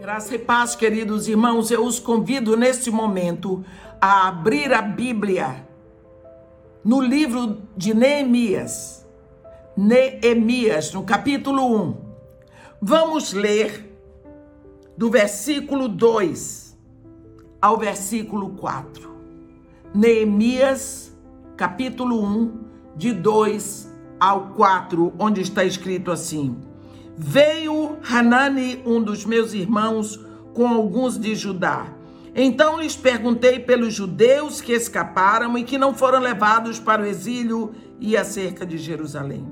Graça e paz, queridos irmãos, eu os convido neste momento a abrir a Bíblia no livro de Neemias. Neemias, no capítulo 1. Vamos ler do versículo 2 ao versículo 4. Neemias, capítulo 1, de 2 ao 4, onde está escrito assim: Veio Hanani, um dos meus irmãos, com alguns de Judá. Então lhes perguntei pelos judeus que escaparam e que não foram levados para o exílio e acerca de Jerusalém.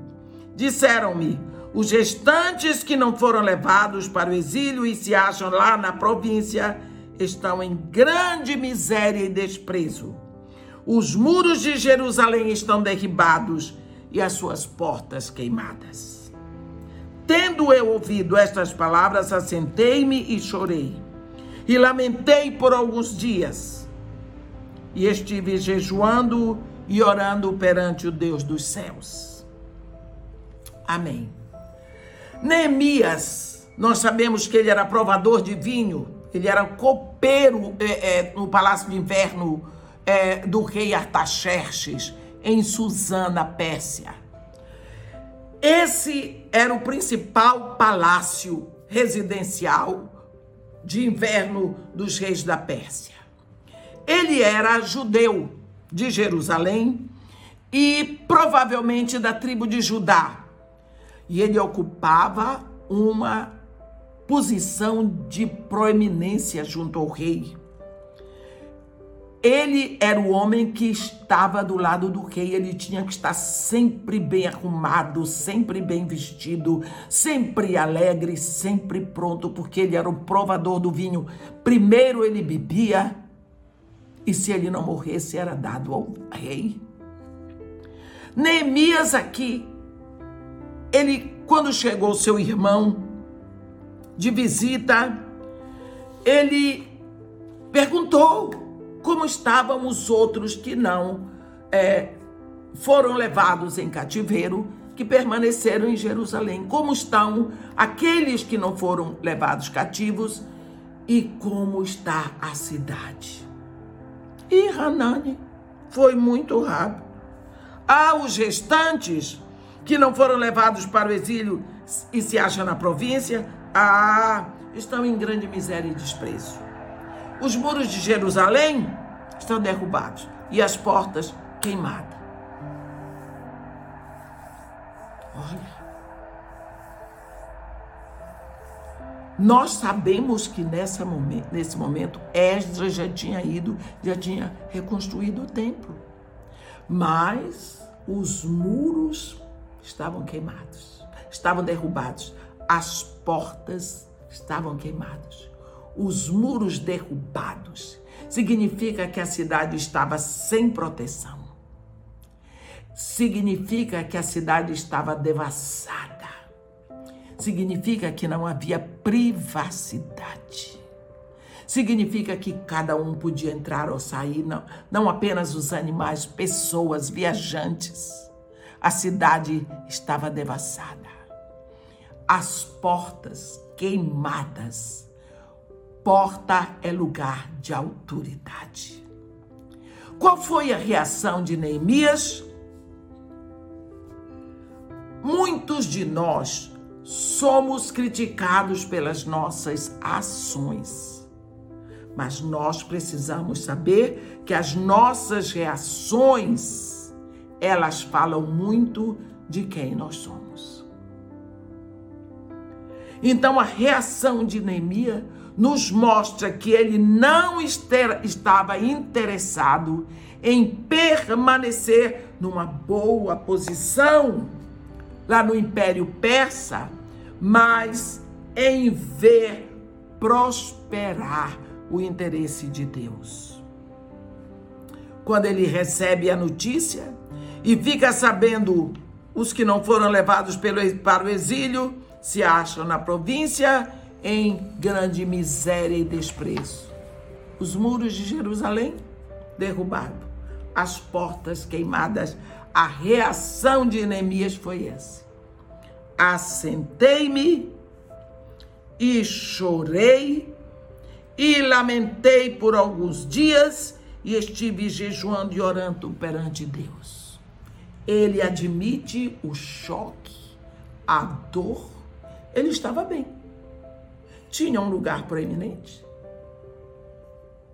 Disseram-me: os restantes que não foram levados para o exílio e se acham lá na província estão em grande miséria e desprezo. Os muros de Jerusalém estão derribados e as suas portas queimadas. Tendo eu ouvido estas palavras, assentei-me e chorei. E lamentei por alguns dias. E estive jejuando e orando perante o Deus dos céus. Amém. Neemias, nós sabemos que ele era provador de vinho, ele era copeiro é, é, no palácio de inverno é, do rei Artaxerxes, em Susana, Pérsia. Esse era o principal palácio residencial de inverno dos reis da Pérsia. Ele era judeu de Jerusalém e provavelmente da tribo de Judá. E ele ocupava uma posição de proeminência junto ao rei. Ele era o homem que estava do lado do rei, ele tinha que estar sempre bem arrumado, sempre bem vestido, sempre alegre, sempre pronto, porque ele era o provador do vinho. Primeiro ele bebia, e se ele não morresse, era dado ao rei. Neemias aqui, ele, quando chegou seu irmão de visita, ele perguntou como estavam os outros que não é, foram levados em cativeiro, que permaneceram em Jerusalém. Como estão aqueles que não foram levados cativos e como está a cidade. E Hanani foi muito rápido. Há os restantes que não foram levados para o exílio e se acham na província, ah, estão em grande miséria e desprezo. Os muros de Jerusalém estão derrubados e as portas queimadas. Olha. Nós sabemos que nessa momento, nesse momento Esdras já tinha ido, já tinha reconstruído o templo. Mas os muros estavam queimados, estavam derrubados, as portas estavam queimadas os muros derrubados. Significa que a cidade estava sem proteção. Significa que a cidade estava devassada. Significa que não havia privacidade. Significa que cada um podia entrar ou sair, não, não apenas os animais, pessoas, viajantes. A cidade estava devassada. As portas queimadas Porta é lugar de autoridade. Qual foi a reação de Neemias? Muitos de nós somos criticados pelas nossas ações. Mas nós precisamos saber que as nossas reações, elas falam muito de quem nós somos. Então a reação de Neemias nos mostra que ele não estava interessado em permanecer numa boa posição lá no Império Persa, mas em ver prosperar o interesse de Deus. Quando ele recebe a notícia e fica sabendo os que não foram levados para o exílio se acham na província em grande miséria e desprezo. Os muros de Jerusalém derrubados, as portas queimadas. A reação de Neemias foi essa. Assentei-me e chorei e lamentei por alguns dias e estive jejuando e orando perante Deus. Ele admite o choque, a dor. Ele estava bem. Tinha um lugar proeminente.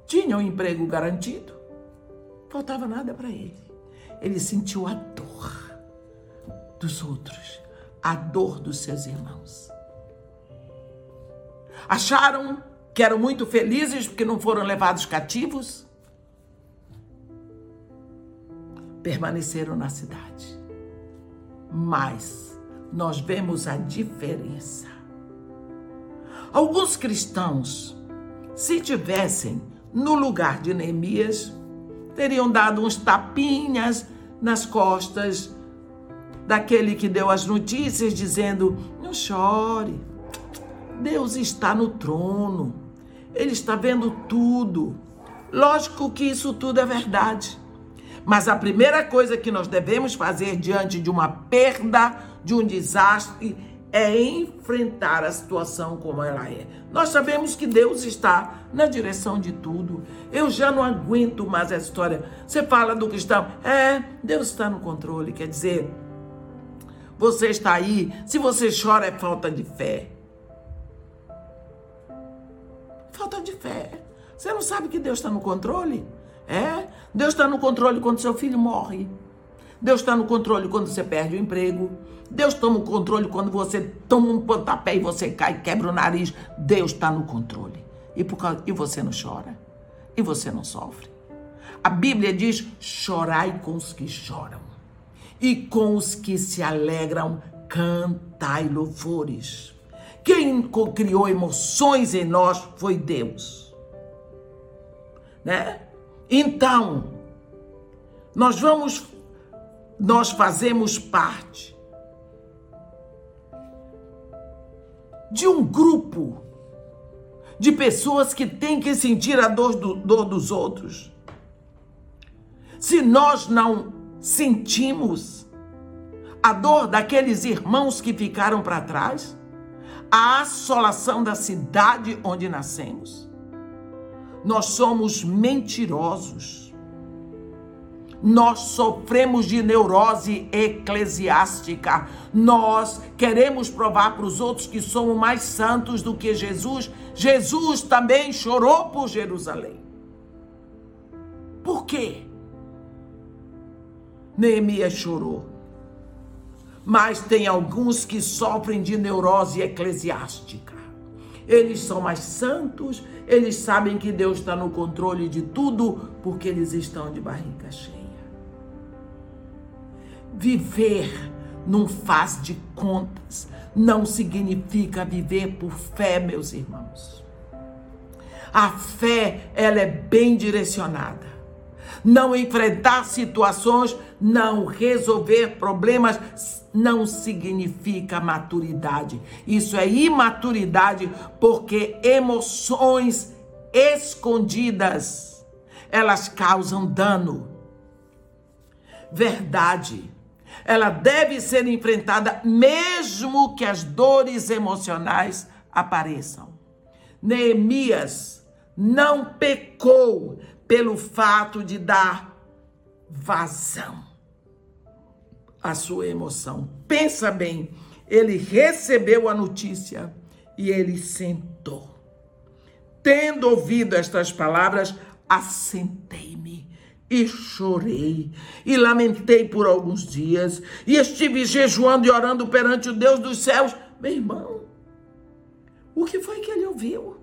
Tinha um emprego garantido. Faltava nada para ele. Ele sentiu a dor dos outros, a dor dos seus irmãos. Acharam que eram muito felizes porque não foram levados cativos? Permaneceram na cidade. Mas nós vemos a diferença. Alguns cristãos, se tivessem no lugar de Neemias, teriam dado uns tapinhas nas costas daquele que deu as notícias, dizendo: Não chore, Deus está no trono, Ele está vendo tudo. Lógico que isso tudo é verdade. Mas a primeira coisa que nós devemos fazer diante de uma perda, de um desastre, é enfrentar a situação como ela é. Nós sabemos que Deus está na direção de tudo. Eu já não aguento mais essa história. Você fala do cristão, é, Deus está no controle. Quer dizer, você está aí, se você chora é falta de fé. Falta de fé. Você não sabe que Deus está no controle? É? Deus está no controle quando seu filho morre. Deus está no controle quando você perde o emprego. Deus toma o controle quando você toma um pontapé e você cai e quebra o nariz. Deus está no controle. E, por causa, e você não chora. E você não sofre. A Bíblia diz: chorai com os que choram. E com os que se alegram, cantai louvores. Quem criou emoções em nós foi Deus. Né? Então, nós vamos, nós fazemos parte de um grupo de pessoas que têm que sentir a dor, do, dor dos outros. Se nós não sentimos a dor daqueles irmãos que ficaram para trás, a assolação da cidade onde nascemos. Nós somos mentirosos. Nós sofremos de neurose eclesiástica. Nós queremos provar para os outros que somos mais santos do que Jesus. Jesus também chorou por Jerusalém. Por quê? Neemias chorou mas tem alguns que sofrem de neurose eclesiástica. Eles são mais santos, eles sabem que Deus está no controle de tudo, porque eles estão de barriga cheia. Viver num faz de contas não significa viver por fé, meus irmãos. A fé, ela é bem direcionada não enfrentar situações, não resolver problemas, não significa maturidade. Isso é imaturidade, porque emoções escondidas elas causam dano. Verdade. Ela deve ser enfrentada mesmo que as dores emocionais apareçam. Neemias não pecou pelo fato de dar vazão à sua emoção. Pensa bem, ele recebeu a notícia e ele sentou. Tendo ouvido estas palavras, assentei-me e chorei e lamentei por alguns dias e estive jejuando e orando perante o Deus dos céus. Meu irmão, o que foi que ele ouviu?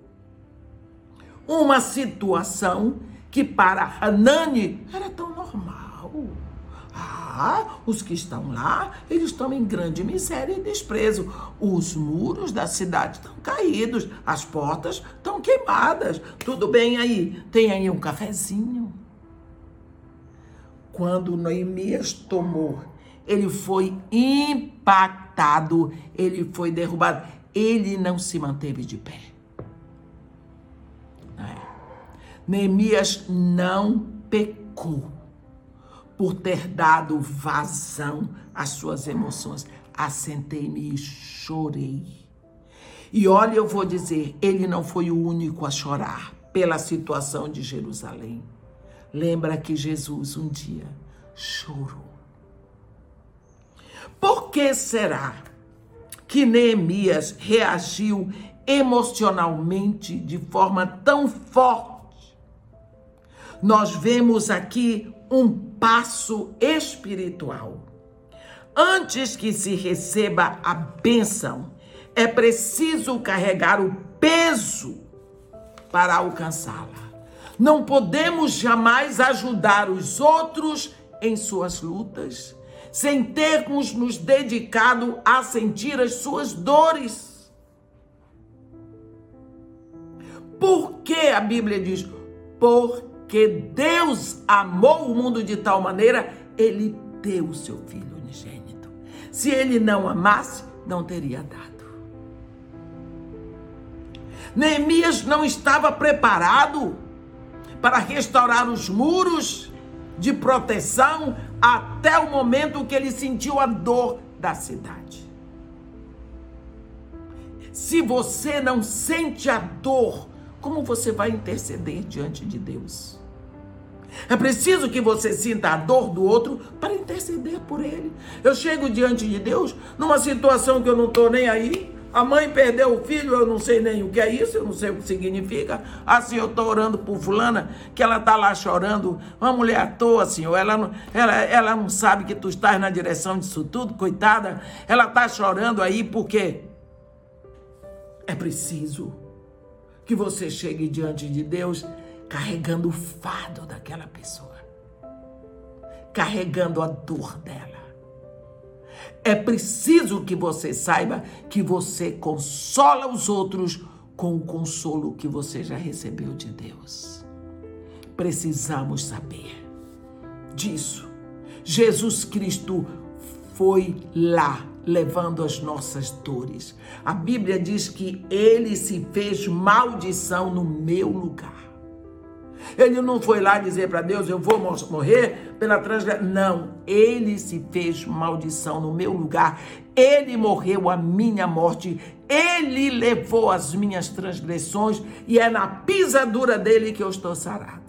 Uma situação que para Hanani era tão normal. Ah, os que estão lá, eles estão em grande miséria e desprezo. Os muros da cidade estão caídos, as portas estão queimadas. Tudo bem aí? Tem aí um cafezinho? Quando Noemias tomou, ele foi impactado, ele foi derrubado. Ele não se manteve de pé. Neemias não pecou por ter dado vazão às suas emoções. Assentei-me e chorei. E olha, eu vou dizer, ele não foi o único a chorar pela situação de Jerusalém. Lembra que Jesus um dia chorou. Por que será que Neemias reagiu emocionalmente de forma tão forte? Nós vemos aqui um passo espiritual. Antes que se receba a bênção, é preciso carregar o peso para alcançá-la. Não podemos jamais ajudar os outros em suas lutas sem termos nos dedicado a sentir as suas dores. Por que a Bíblia diz? Porque Deus amou o mundo de tal maneira, ele deu o seu filho unigênito. Se ele não amasse, não teria dado. Neemias não estava preparado para restaurar os muros de proteção até o momento que ele sentiu a dor da cidade. Se você não sente a dor, como você vai interceder diante de Deus? É preciso que você sinta a dor do outro para interceder por ele. Eu chego diante de Deus numa situação que eu não estou nem aí. A mãe perdeu o filho, eu não sei nem o que é isso, eu não sei o que significa. Assim, eu estou orando por fulana, que ela está lá chorando. Uma mulher à toa, senhor, ela não, ela, ela não sabe que tu estás na direção disso tudo, coitada. Ela está chorando aí porque é preciso que você chegue diante de Deus carregando o fardo daquela pessoa, carregando a dor dela. É preciso que você saiba que você consola os outros com o consolo que você já recebeu de Deus. Precisamos saber disso. Jesus Cristo foi lá levando as nossas dores. A Bíblia diz que ele se fez maldição no meu lugar. Ele não foi lá dizer para Deus, eu vou morrer pela transgressão. Não, ele se fez maldição no meu lugar. Ele morreu a minha morte. Ele levou as minhas transgressões e é na pisadura dele que eu estou sarado.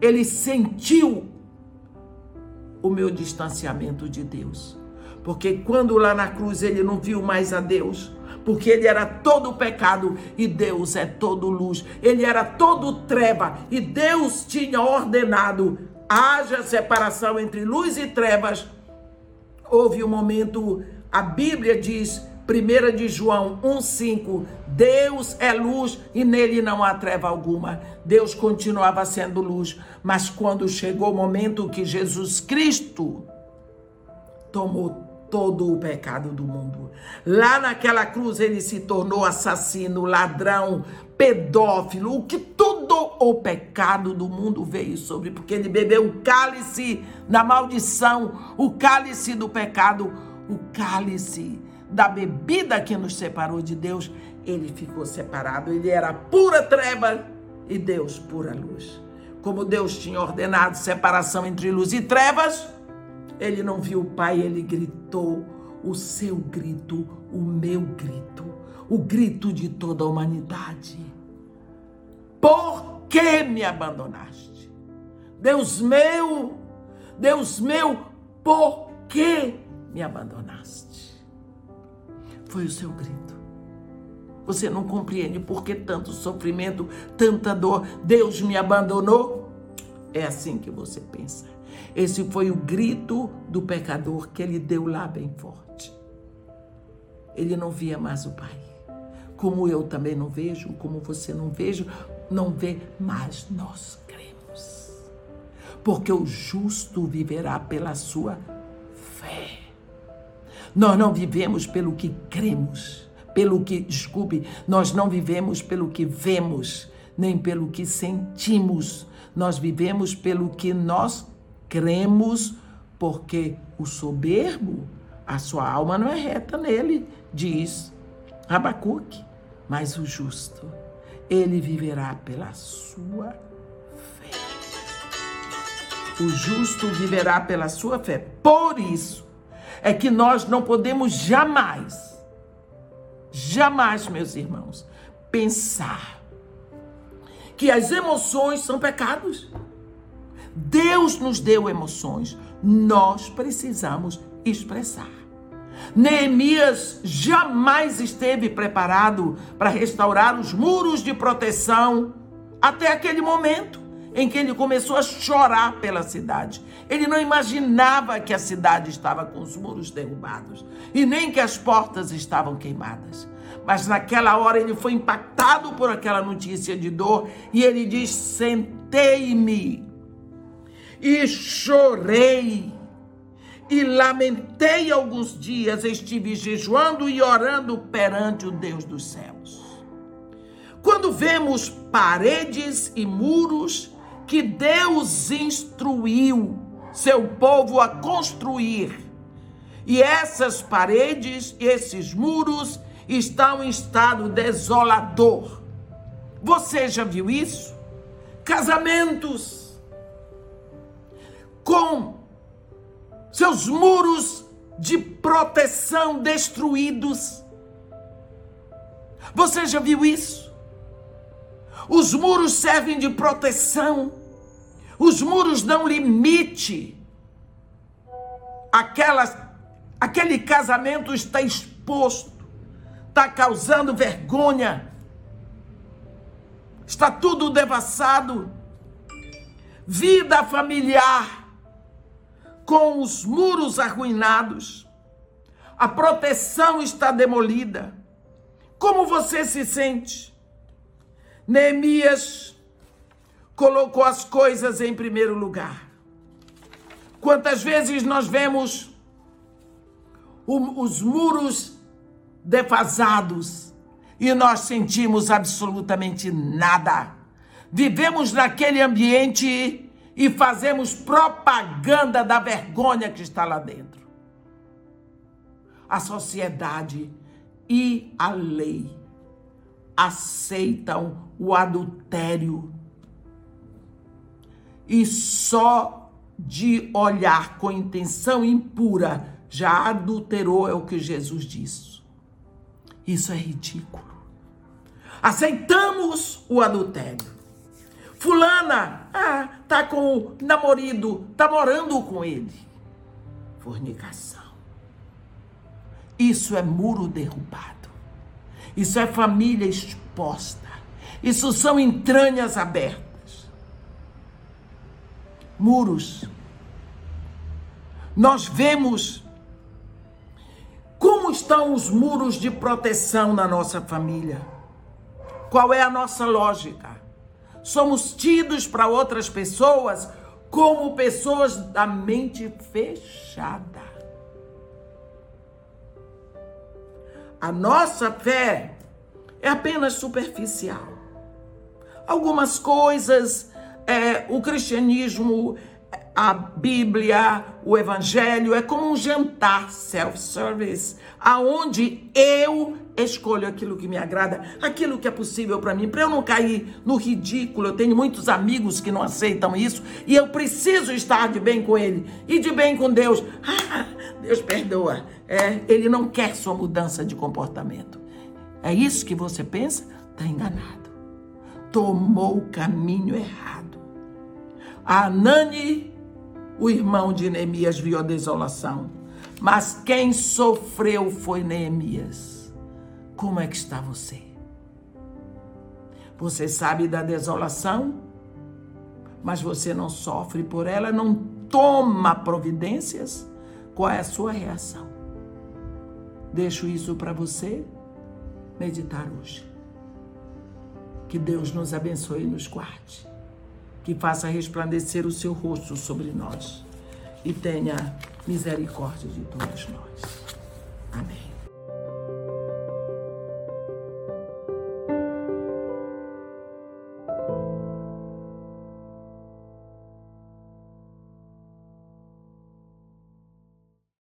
Ele sentiu o meu distanciamento de Deus. Porque quando lá na cruz ele não viu mais a Deus, porque ele era todo pecado e Deus é todo luz. Ele era todo treva e Deus tinha ordenado haja separação entre luz e trevas. Houve um momento, a Bíblia diz, 1 de João 1,5: Deus é luz e nele não há treva alguma. Deus continuava sendo luz, mas quando chegou o momento que Jesus Cristo tomou todo o pecado do mundo. Lá naquela cruz ele se tornou assassino, ladrão, pedófilo, o que todo o pecado do mundo veio sobre, porque ele bebeu o cálice da maldição, o cálice do pecado, o cálice da bebida que nos separou de Deus. Ele ficou separado, ele era pura treva e Deus pura luz. Como Deus tinha ordenado separação entre luz e trevas, ele não viu o pai, ele gritou o seu grito, o meu grito, o grito de toda a humanidade. Por que me abandonaste? Deus meu, Deus meu, por que me abandonaste? Foi o seu grito. Você não compreende por que tanto sofrimento, tanta dor. Deus me abandonou? É assim que você pensa. Esse foi o grito do pecador que ele deu lá bem forte. Ele não via mais o Pai. Como eu também não vejo, como você não vejo, não vê, mas nós cremos. Porque o justo viverá pela sua fé. Nós não vivemos pelo que cremos, pelo que, desculpe, nós não vivemos pelo que vemos, nem pelo que sentimos. Nós vivemos pelo que nós cremos, porque o soberbo, a sua alma não é reta nele, diz Abacuque, mas o justo, ele viverá pela sua fé. O justo viverá pela sua fé. Por isso é que nós não podemos jamais jamais, meus irmãos, pensar que as emoções são pecados. Deus nos deu emoções, nós precisamos expressar. Neemias jamais esteve preparado para restaurar os muros de proteção até aquele momento em que ele começou a chorar pela cidade. Ele não imaginava que a cidade estava com os muros derrubados e nem que as portas estavam queimadas. Mas naquela hora ele foi impactado por aquela notícia de dor e ele diz: Sentei-me e chorei e lamentei alguns dias, estive jejuando e orando perante o Deus dos céus. Quando vemos paredes e muros que Deus instruiu seu povo a construir, e essas paredes, esses muros estão em estado desolador. Você já viu isso? Casamentos com seus muros de proteção destruídos. Você já viu isso? Os muros servem de proteção. Os muros dão limite. Aquelas, aquele casamento está exposto, está causando vergonha, está tudo devassado. Vida familiar com os muros arruinados, a proteção está demolida. Como você se sente? Neemias colocou as coisas em primeiro lugar. Quantas vezes nós vemos os muros defasados e nós sentimos absolutamente nada. Vivemos naquele ambiente e fazemos propaganda da vergonha que está lá dentro. A sociedade e a lei aceitam o adultério e só de olhar com intenção impura já adulterou, é o que Jesus disse. Isso é ridículo. Aceitamos o adultério. Fulana, ah, tá com o namorado, tá morando com ele. Fornicação. Isso é muro derrubado. Isso é família exposta. Isso são entranhas abertas. Muros. Nós vemos estão os muros de proteção na nossa família. Qual é a nossa lógica? somos tidos para outras pessoas como pessoas da mente fechada. A nossa fé é apenas superficial. Algumas coisas, é, o cristianismo, a Bíblia, o Evangelho é como um jantar self-service, aonde eu escolho aquilo que me agrada, aquilo que é possível para mim, para eu não cair no ridículo. Eu tenho muitos amigos que não aceitam isso e eu preciso estar de bem com ele e de bem com Deus. Ah, Deus perdoa. É, ele não quer sua mudança de comportamento. É isso que você pensa? Está enganado. Tomou o caminho errado. A Anani, o irmão de Neemias, viu a desolação. Mas quem sofreu foi Neemias. Como é que está você? Você sabe da desolação, mas você não sofre por ela, não toma providências? Qual é a sua reação? Deixo isso para você meditar hoje. Que Deus nos abençoe e nos guarde. Que faça resplandecer o seu rosto sobre nós e tenha misericórdia de todos nós. Amém.